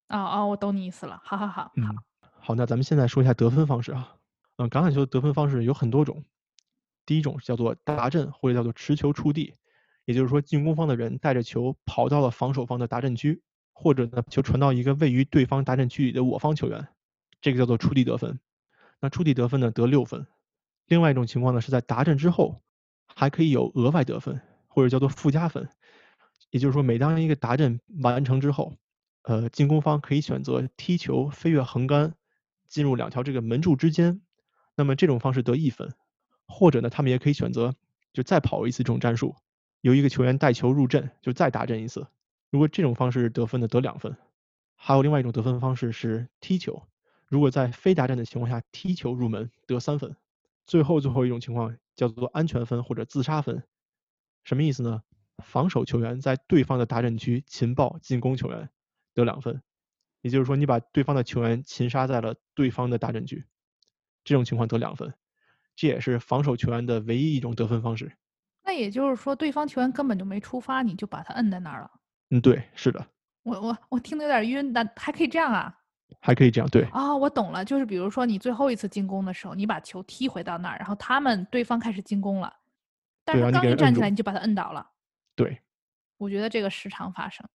哦哦，我懂你意思了，好好好，好。好，那咱们现在说一下得分方式啊。嗯，橄榄球的得分方式有很多种。第一种叫做达阵，或者叫做持球触地，也就是说进攻方的人带着球跑到了防守方的达阵区，或者呢球传到一个位于对方达阵区里的我方球员，这个叫做触地得分。那触地得分呢得六分。另外一种情况呢是在达阵之后还可以有额外得分，或者叫做附加分。也就是说每当一个达阵完成之后，呃进攻方可以选择踢球飞越横杆。进入两条这个门柱之间，那么这种方式得一分，或者呢，他们也可以选择就再跑一次这种战术，由一个球员带球入阵，就再打阵一次。如果这种方式得分的得两分。还有另外一种得分方式是踢球，如果在非达阵的情况下踢球入门得三分。最后最后一种情况叫做安全分或者自杀分，什么意思呢？防守球员在对方的达阵区擒抱进攻球员得两分。也就是说，你把对方的球员擒杀在了对方的大阵区，这种情况得两分。这也是防守球员的唯一一种得分方式。那也就是说，对方球员根本就没出发，你就把他摁在那儿了。嗯，对，是的，我我我听得有点晕，但还可以这样啊？还可以这样，对，啊，我懂了，就是比如说你最后一次进攻的时候，你把球踢回到那儿，然后他们对方开始进攻了，但是刚一站起来，你就把他摁倒了。对。我觉得这个时常发生。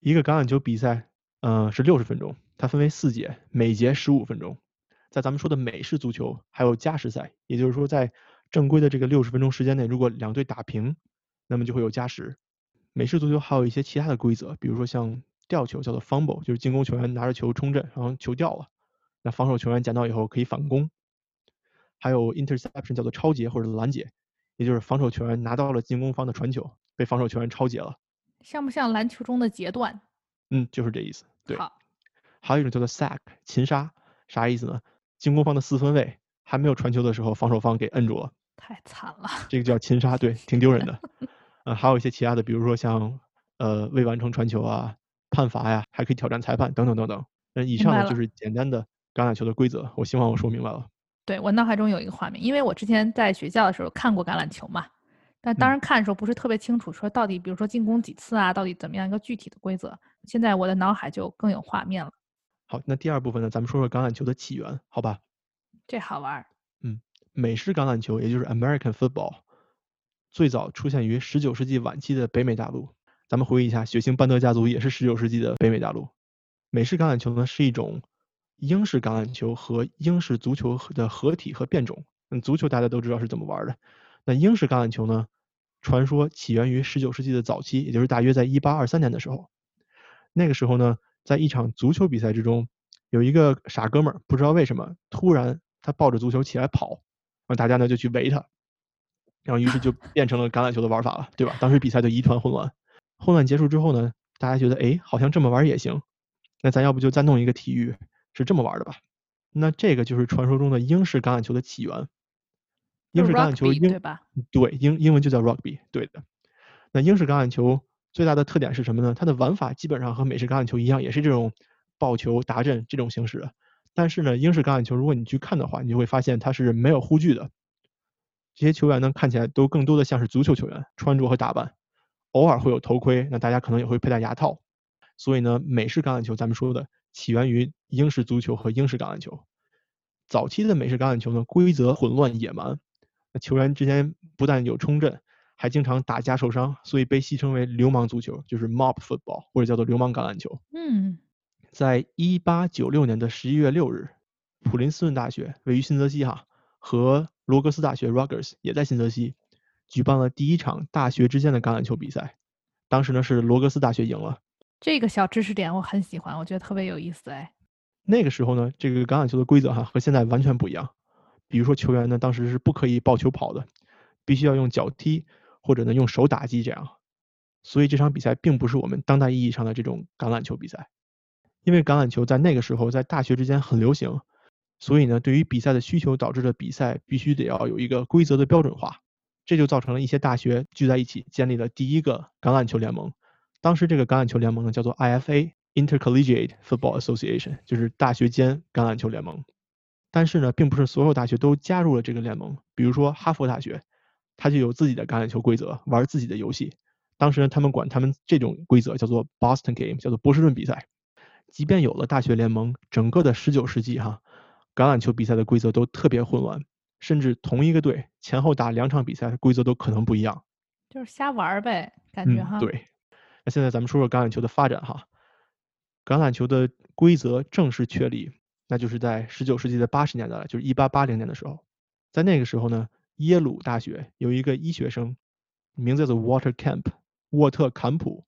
一个橄榄球比赛，呃，是六十分钟，它分为四节，每节十五分钟。在咱们说的美式足球还有加时赛，也就是说在正规的这个六十分钟时间内，如果两队打平，那么就会有加时。美式足球还有一些其他的规则，比如说像吊球叫做 fumble，就是进攻球员拿着球冲阵，然后球掉了，那防守球员捡到以后可以反攻。还有 interception 叫做超截或者拦截，也就是防守球员拿到了进攻方的传球，被防守球员超截了。像不像篮球中的截断？嗯，就是这意思。对。好，还有一种叫做 sack 擒杀，啥意思呢？进攻方的四分卫还没有传球的时候，防守方给摁住了，太惨了。这个叫擒杀，对，挺丢人的。呃，还有一些其他的，比如说像呃未完成传球啊、判罚呀，还可以挑战裁判等等等等。那以上呢就是简单的橄榄球的规则，我希望我说明白了。对我脑海中有一个画面，因为我之前在学校的时候看过橄榄球嘛，但当嗯时看的时候不是特别清楚，说到底，比如说进攻几次啊，到底怎么样一个具体的规则。现在我的脑海就更有画面了，好，那第二部分呢，咱们说说橄榄球的起源，好吧？这好玩儿。美式橄榄球，也就是 American football，最早出现于19世纪晚期的北美大陆。咱们回忆一下，血腥班德家族也是19世纪的北美大陆。美式橄榄球呢是一种英式橄榄球和英式足球的合体和变种。嗯，足球大家都知道是怎么玩的。那英式橄榄球呢，传说起源于19世纪的早期，也就是大约在1823年的时候。那个时候呢，在一场足球比赛之中，有一个傻哥们儿，不知道为什么突然他抱着足球起来跑，然后大家呢就去围他，然后于是就变成了橄榄球的玩法了，对吧？当时比赛就一团混乱。混乱结束之后呢，大家觉得哎，好像这么玩也行，那咱要不就再弄一个体育是这么玩的吧？那这个就是传说中的英式橄榄球的起源。英式橄榄球英对吧？对英英文就叫 rugby，对的。那英式橄榄球最大的特点是什么呢？它的玩法基本上和美式橄榄球一样，也是这种抱球达阵这种形式。但是呢，英式橄榄球如果你去看的话，你就会发现它是没有护具的。这些球员呢，看起来都更多的像是足球球员，穿着和打扮，偶尔会有头盔，那大家可能也会佩戴牙套。所以呢，美式橄榄球咱们说的起源于英式足球和英式橄榄球。早期的美式橄榄球呢，规则混乱野蛮，那球员之间不但有冲阵，还经常打架受伤，所以被戏称为流氓足球，就是 mob football 或者叫做流氓橄榄球。嗯，在一八九六年的十一月六日，普林斯顿大学位于新泽西哈和罗格斯大学 Rutgers 也在新泽西举办了第一场大学之间的橄榄球比赛。当时呢是罗格斯大学赢了。这个小知识点我很喜欢，我觉得特别有意思哎。那个时候呢，这个橄榄球的规则哈和现在完全不一样。比如说球员呢当时是不可以抱球跑的，必须要用脚踢或者呢用手打击这样。所以这场比赛并不是我们当代意义上的这种橄榄球比赛。因为橄榄球在那个时候在大学之间很流行，所以呢，对于比赛的需求导致的比赛必须得要有一个规则的标准化，这就造成了一些大学聚在一起建立了第一个橄榄球联盟。当时这个橄榄球联盟呢叫做 IFA Intercollegiate Football Association，就是大学间橄榄球联盟。但是呢，并不是所有大学都加入了这个联盟，比如说哈佛大学，它就有自己的橄榄球规则，玩自己的游戏。当时呢，他们管他们这种规则叫做 Boston Game，叫做波士顿比赛。即便有了大学联盟，整个的19世纪哈，橄榄球比赛的规则都特别混乱，甚至同一个队前后打两场比赛，规则都可能不一样。就是瞎玩呗，感觉哈。嗯，。对。那现在咱们说说橄榄球的发展哈。橄榄球的规则正式确立，那就是在19世纪的80年代了，就是1880年的时候。在那个时候呢，耶鲁大学有一个医学生，名字叫做 Water Camp，沃特坎普，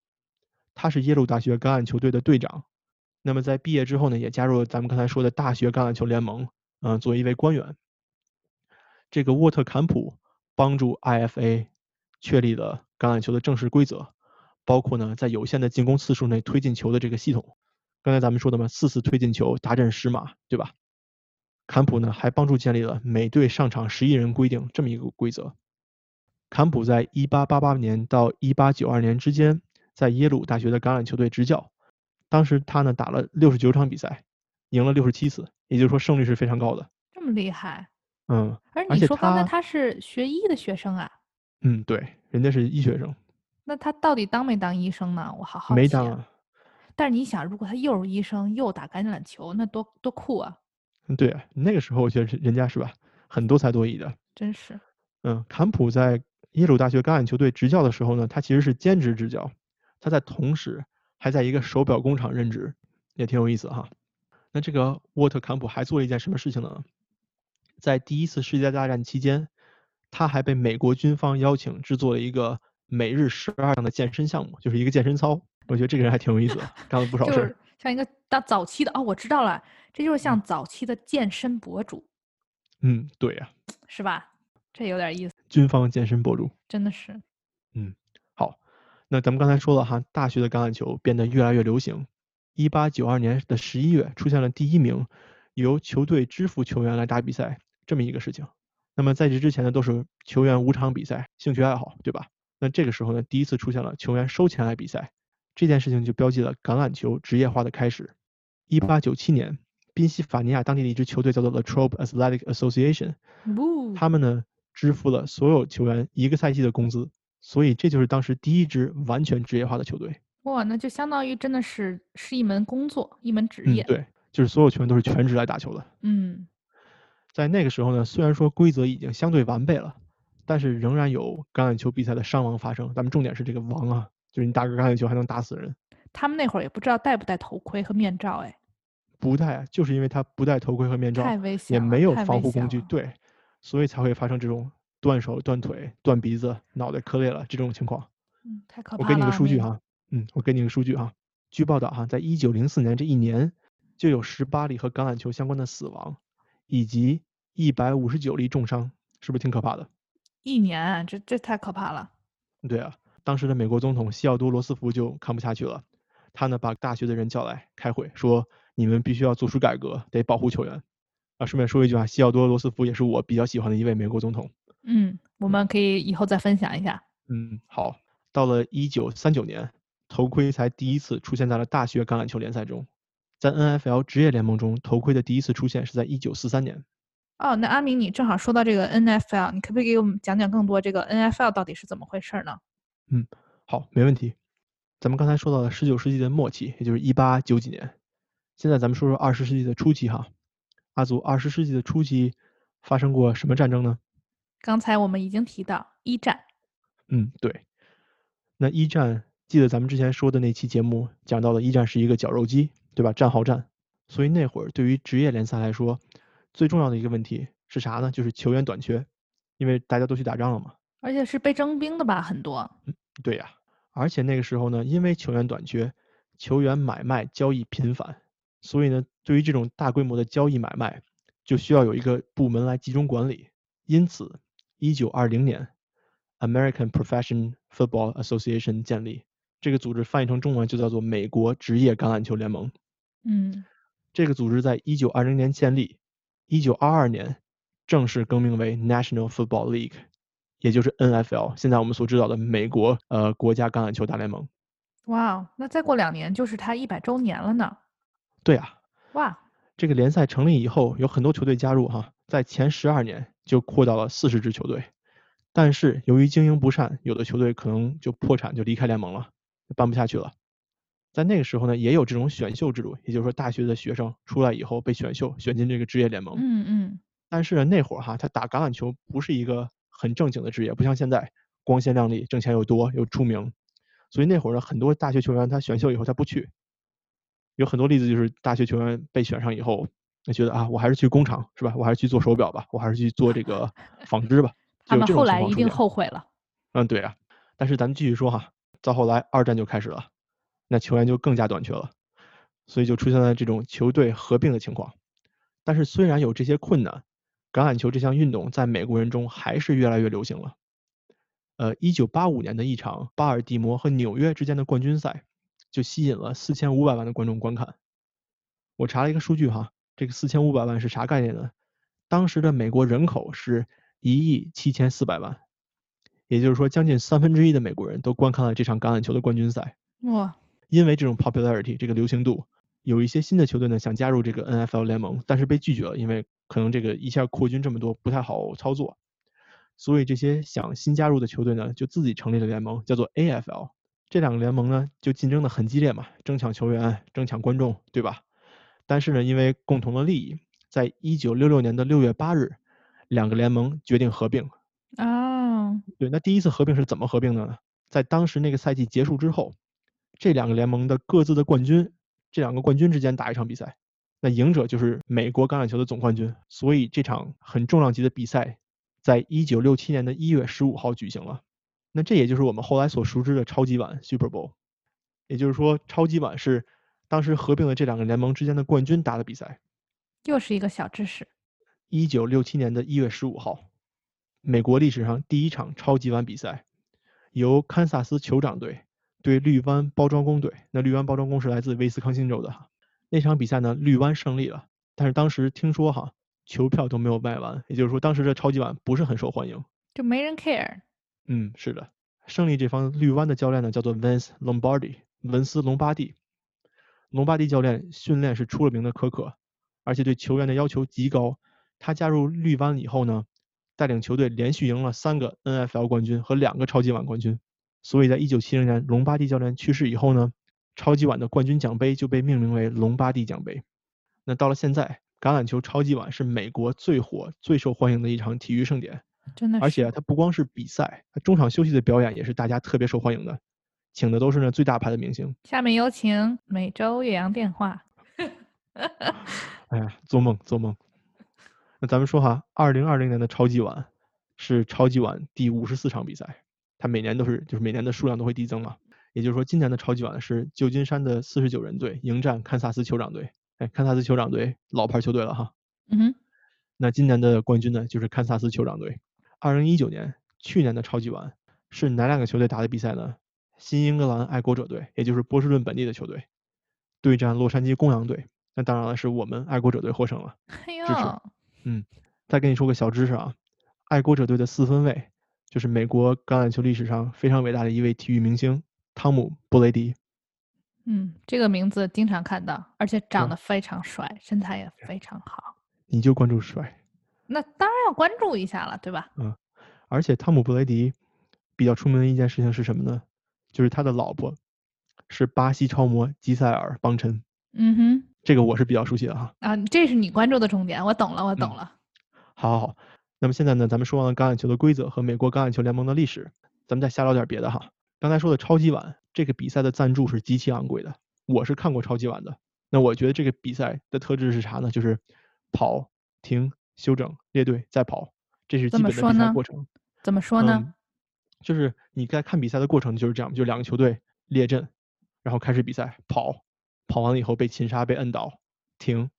他是耶鲁大学橄榄球队的队长。那么在毕业之后呢，也加入了咱们刚才说的大学橄榄球联盟，嗯、作为一位官员。这个沃特坎普帮助 IFA 确立了橄榄球的正式规则，包括呢在有限的进攻次数内推进球的这个系统。刚才咱们说的嘛，四次推进球达阵十码，对吧？坎普呢还帮助建立了每队上场十一人规定这么一个规则。坎普在1888年到1892年之间，在耶鲁大学的橄榄球队执教。当时他呢打了六十九场比赛，赢了六十七次，也就是说胜率是非常高的。这么厉害，嗯，而而且你说刚才他他是学医的学生啊，嗯，对，人家是医学生，那他到底当没当医生呢？我好好奇啊。没当啊。但是你想，如果他又是医生又打橄榄球，那多多酷啊！嗯，对啊，那个时候我觉得是人家是吧，很多才多艺的。真是。嗯，坎普在耶鲁大学橄榄球队执教的时候呢，他其实是兼职执教，他在同时还在一个手表工厂任职，也挺有意思哈。那这个沃特坎普还做了一件什么事情呢？在第一次世界大战期间，他还被美国军方邀请制作了一个每日十二项的健身项目，就是一个健身操。我觉得这个人还挺有意思的，干了不少事儿。是像一个大早期的哦，我知道了，这就是像嗯早期的健身博主，嗯，对呀、是吧？这有点意思，军方健身博主。真的是。嗯，好，那咱们刚才说了哈，大学的橄榄球变得越来越流行。一八九二年的十一月，出现了第一名由球队支付球员来打比赛这么一个事情。那么在这之前呢，都是球员无偿比赛，兴趣爱好，对吧？那这个时候呢，第一次出现了球员收钱来比赛，这件事情就标记了橄榄球职业化的开始。一八九七年，宾夕法尼亚当地的一支球队叫做 Latrobe Athletic Association，他们呢支付了所有球员一个赛季的工资，所以这就是当时第一支完全职业化的球队。哇，那就相当于真的是是一门工作，一门职业。，嗯对，就是所有球员都是全职来打球的。嗯，在那个时候呢，虽然说规则已经相对完备了，但是仍然有橄榄球比赛的伤亡发生。咱们重点是这个亡啊，就是你打个橄榄球还能打死人，他们那会儿也不知道戴不戴头盔和面罩，哎，不戴啊，就是因为他不戴头盔和面罩，太危险，也没有防护工具，对，所以才会发生这种断手、断腿、断鼻子、脑袋磕裂了这种情况。嗯，太可怕了。我给你个数据哈，嗯，我给你个数据哈。据报道哈，在一九零四年这一年，就有十八例和橄榄球相关的死亡，以及一百五十九例重伤，是不是挺可怕的？一年，这这太可怕了。对啊，当时的美国总统西奥多·罗斯福就看不下去了，他呢把大学的人叫来开会，说你们必须要做出改革，得保护球员。啊，顺便说一句啊，西奥多·罗斯福也是我比较喜欢的一位美国总统。嗯，我们可以以后再分享一下。嗯，好，到了一九三九年，头盔才第一次出现在了大学橄榄球联赛中。在 NFL 职业联盟中，头盔的第一次出现是在一九四三年。哦，那阿明，你正好说到这个 NFL，你可不可以给我们讲讲更多这个 NFL 到底是怎么回事儿呢？好，没问题。咱们刚才说到了十九世纪的末期，也就是一八九几年。现在咱们说说二十世纪的初期哈。阿祖，二十世纪的初期发生过什么战争呢？刚才我们已经提到一战，嗯，对。那一战，记得咱们之前说的那期节目讲到了一战是一个绞肉机，对吧？战壕战。所以那会儿对于职业联赛来说，最重要的一个问题是啥呢？就是球员短缺，因为大家都去打仗了嘛。而且是被征兵的吧，很多。对呀，而且那个时候呢，因为球员短缺，球员买卖交易频繁，所以呢，对于这种大规模的交易买卖，就需要有一个部门来集中管理。因此，一九二零年，American Professional Football Association 建立，这个组织翻译成中文就叫做美国职业橄榄球联盟。嗯，这个组织在一九二零年建立，一九二二年正式更名为 National Football League，也就是 NFL，现在我们所知道的美国呃国家橄榄球大联盟。哇哦，那再过两年就是他一百周年了呢。对啊，哇，这个联赛成立以后，有很多球队加入哈，在前十二年就扩到了四十支球队，但是由于经营不善，有的球队可能就破产，就离开联盟了，就办不下去了。在那个时候呢，也有这种选秀制度，也就是说大学的学生出来以后被选秀选进这个职业联盟。嗯嗯，但是呢，那会儿哈，他打橄榄球不是一个很正经的职业，不像现在光鲜亮丽，挣钱又多又出名。所以那会儿呢，很多大学球员他选秀以后他不去，有很多例子就是大学球员被选上以后，他觉得啊，我还是去工厂是吧？我还是去做手表吧，我还是去做这个纺织吧。他们后来一定后悔了。嗯，对啊。但是咱们继续说哈，到后来二战就开始了，那球员就更加短缺了，所以就出现了这种球队合并的情况。但是虽然有这些困难，橄榄球这项运动在美国人中还是越来越流行了。呃，一九八五年的一场巴尔的摩和纽约之间的冠军赛，就吸引了四千五百万的观众观看。我查了一个数据哈，这个四千五百万是啥概念呢？当时的美国人口是一亿七千四百万，也就是说，将近三分之一的美国人都观看了这场橄榄球的冠军赛。哇，因为这种 popularity 这个流行度，有一些新的球队呢想加入这个 NFL 联盟，但是被拒绝了，因为可能这个一下扩军这么多不太好操作，所以这些想新加入的球队呢，就自己成立了联盟，叫做 AFL。这两个联盟呢，就竞争的很激烈嘛，争抢球员，争抢观众，对吧？但是呢，因为共同的利益，在一九六六年的六月八日，两个联盟决定合并。哦，对，那第一次合并是怎么合并的呢？在当时那个赛季结束之后，这两个联盟的各自的冠军，这两个冠军之间打一场比赛，那赢者就是美国橄榄球的总冠军。所以这场很重量级的比赛，在一九六七年的一月十五号举行了。那这也就是我们后来所熟知的超级碗 Super Bowl，也就是说，超级碗是当时合并了这两个联盟之间的冠军打的比赛。又是一个小知识。一九六七年的一月十五号，美国历史上第一场超级碗比赛，由堪萨斯酋长队对绿湾包装工队。那绿湾包装工是来自威斯康星州的哈。那场比赛呢，绿湾胜利了，但是当时听说哈，球票都没有卖完，也就是说，当时这超级碗不是很受欢迎。就没人 care。嗯，是的，胜利这方绿湾的教练呢叫做 Vince Lombardi，文斯隆巴蒂。隆巴蒂教练训练是出了名的苛刻，而且对球员的要求极高。他加入绿湾以后呢，带领球队连续赢了三个 NFL 冠军和两个超级碗冠军。所以在1970年隆巴蒂教练去世以后呢，超级碗的冠军奖杯就被命名为隆巴蒂奖杯。那到了现在，橄榄球超级碗是美国最火、最受欢迎的一场体育盛典。真的是。而且它不光是比赛，它中场休息的表演也是大家特别受欢迎的，请的都是那最大牌的明星。下面有请每周岳阳电话。哎呀，做梦做梦。那咱们说哈，二零二零年的超级碗是超级碗第五十四场比赛，它每年都是就是每年的数量都会递增嘛。也就是说，今年的超级碗是旧金山的四十九人队迎战堪萨斯酋长队。哎，堪萨斯酋长队老牌球队了哈。嗯哼。那今年的冠军呢，就是堪萨斯酋长队。二零一九年，去年的超级碗是哪两个球队打的比赛呢？新英格兰爱国者队，也就是波士顿本地的球队，对战洛杉矶公羊队。那当然了，是我们爱国者队获胜了。支持。嗯，再跟你说个小知识啊，爱国者队的四分卫就是美国橄榄球历史上非常伟大的一位体育明星汤姆·布雷迪。嗯，这个名字经常看到，而且长得非常帅，身材也非常好。你就关注帅？那当然要关注一下了，对吧？嗯，而且汤姆·布雷迪比较出名的一件事情是什么呢？就是他的老婆是巴西超模吉塞尔·邦辰。嗯哼。这个我是比较熟悉的哈啊，这是你关注的重点，我懂了，我懂了。好，好，好。那么现在呢，咱们说完了橄榄球的规则和美国橄榄球联盟的历史，咱们再瞎聊点别的哈。刚才说的超级碗这个比赛的赞助是极其昂贵的，我是看过超级碗的。那我觉得这个比赛的特质是啥呢？就是跑、停、休整、列队再跑，这是基本的比赛过程。怎么说呢？就是你在看比赛的过程就是这样，就两个球队列阵，然后开始比赛跑。跑完了以后被擒杀被摁倒，停，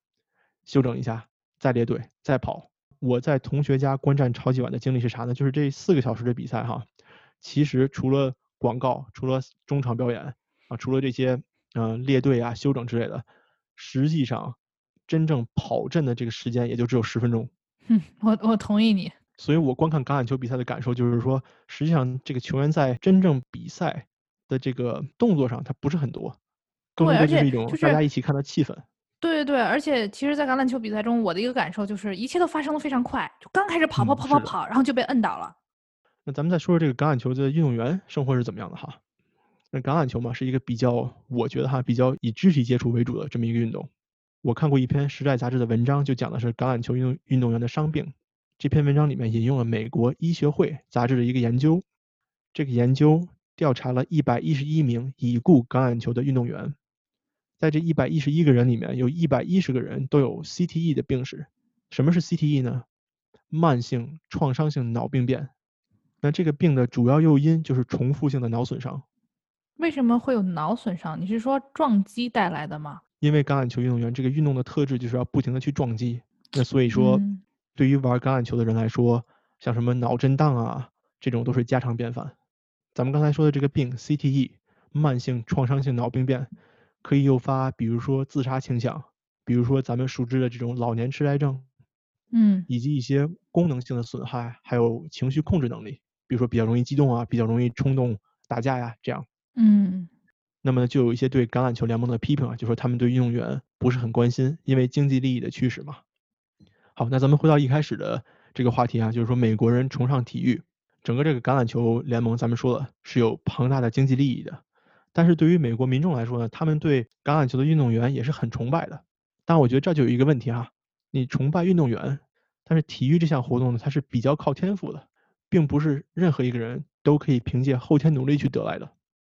休整一下，再列队再跑。我在同学家观战超级碗的经历是啥呢？就是这四个小时的比赛哈，其实除了广告，除了中场表演啊，除了这些嗯列队啊休整之类的，实际上真正跑阵的这个时间也就只有十分钟。嗯，我我同意你。所以我观看橄榄球比赛的感受就是说，实际上这个球员在真正比赛的这个动作上他不是很多。对，而且就是大家一起看的气氛。对对对，而且其实，在橄榄球比赛中，我的一个感受就是，一切都发生的非常快，就刚开始跑跑跑跑跑，然后就被摁倒了。那咱们再说说这个橄榄球的运动员生活是怎么样的哈？那橄榄球嘛，是一个比较，我觉得哈，比较以肢体接触为主的这么一个运动。我看过一篇《时代》杂志的文章，就讲的是橄榄球运动运动员的伤病。这篇文章里面引用了美国医学会杂志的一个研究，这个研究调查了一百一十一名已故橄榄球的运动员。在这一百一十一个人里面，有一百一十个人都有 CTE 的病史。什么是 CTE 呢？慢性创伤性脑病变。那这个病的主要诱因就是重复性的脑损伤。为什么会有脑损伤？你是说撞击带来的吗？因为橄榄球运动员这个运动的特质就是要不停的去撞击。那所以说，对于玩橄榄球的人来说，像什么脑震荡啊，这种都是家常便饭。咱们刚才说的这个病 CTE，慢性创伤性脑病变。可以诱发，比如说自杀倾向，比如说咱们熟知的这种老年痴呆症，嗯，以及一些功能性的损害，还有情绪控制能力，比如说比较容易激动啊，比较容易冲动打架呀，这样，嗯，那么就有一些对橄榄球联盟的批评啊，就说他们对运动员不是很关心，因为经济利益的驱使嘛。好，那咱们回到一开始的这个话题啊，就是说美国人崇尚体育，整个这个橄榄球联盟，咱们说了是有庞大的经济利益的。但是对于美国民众来说呢，他们对橄榄球的运动员也是很崇拜的。但我觉得这就有一个问题哈，你崇拜运动员，但是体育这项活动呢，它是比较靠天赋的，并不是任何一个人都可以凭借后天努力去得来的。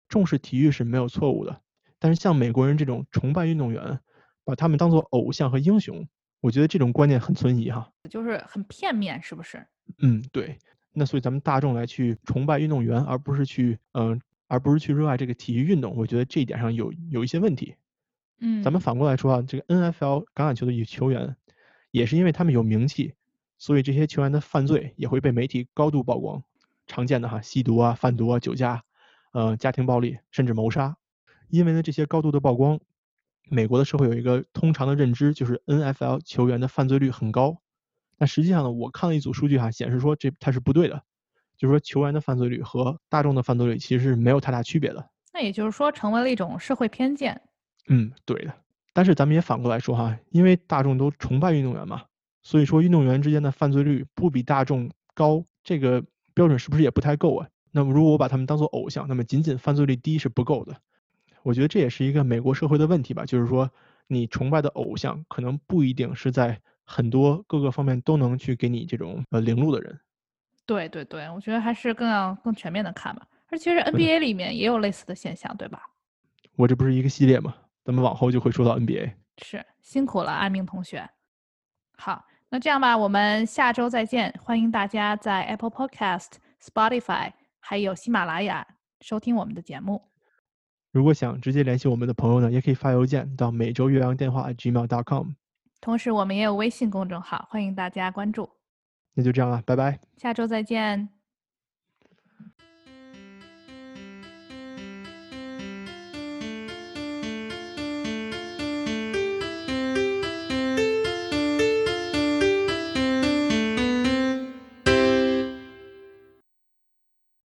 重视体育是没有错误的，但是像美国人这种崇拜运动员，把他们当做偶像和英雄，我觉得这种观念很存疑哈。就是很片面，是不是？嗯，对。那所以咱们大众来去崇拜运动员，而不是去嗯。而不是去热爱这个体育运动，我觉得这一点上有有一些问题。嗯，咱们反过来说啊，这个 NFL 橄榄球的球员，也是因为他们有名气，所以这些球员的犯罪也会被媒体高度曝光。常见的哈，吸毒啊、贩毒啊、酒驾，呃，家庭暴力，甚至谋杀。因为呢这些高度的曝光，美国的社会有一个通常的认知，就是 NFL 球员的犯罪率很高。但实际上呢，我看了一组数据哈，显示说这它是不对的。就是说，球员的犯罪率和大众的犯罪率其实是没有太大区别的。那也就是说，成为了一种社会偏见。嗯，对的。但是咱们也反过来说哈，因为大众都崇拜运动员嘛，所以说运动员之间的犯罪率不比大众高，这个标准是不是也不太够啊？那么如果我把他们当做偶像，那么仅仅犯罪率低是不够的。我觉得这也是一个美国社会的问题吧，就是说你崇拜的偶像可能不一定是在很多各个方面都能去给你这种呃领路的人。对对对，我觉得还是更要更全面的看吧。而其实 NBA 里面也有类似的现象，对吧？我这不是一个系列嘛？咱们往后就会说到 NBA。是辛苦了，阿明同学。好，那这样吧，我们下周再见。欢迎大家在 Apple Podcast、Spotify 还有喜马拉雅收听我们的节目。如果想直接联系我们的朋友呢，也可以发邮件到每周岳阳电话 gmail.com。同时，我们也有微信公众号，欢迎大家关注。那就这样了，拜拜，下周再见。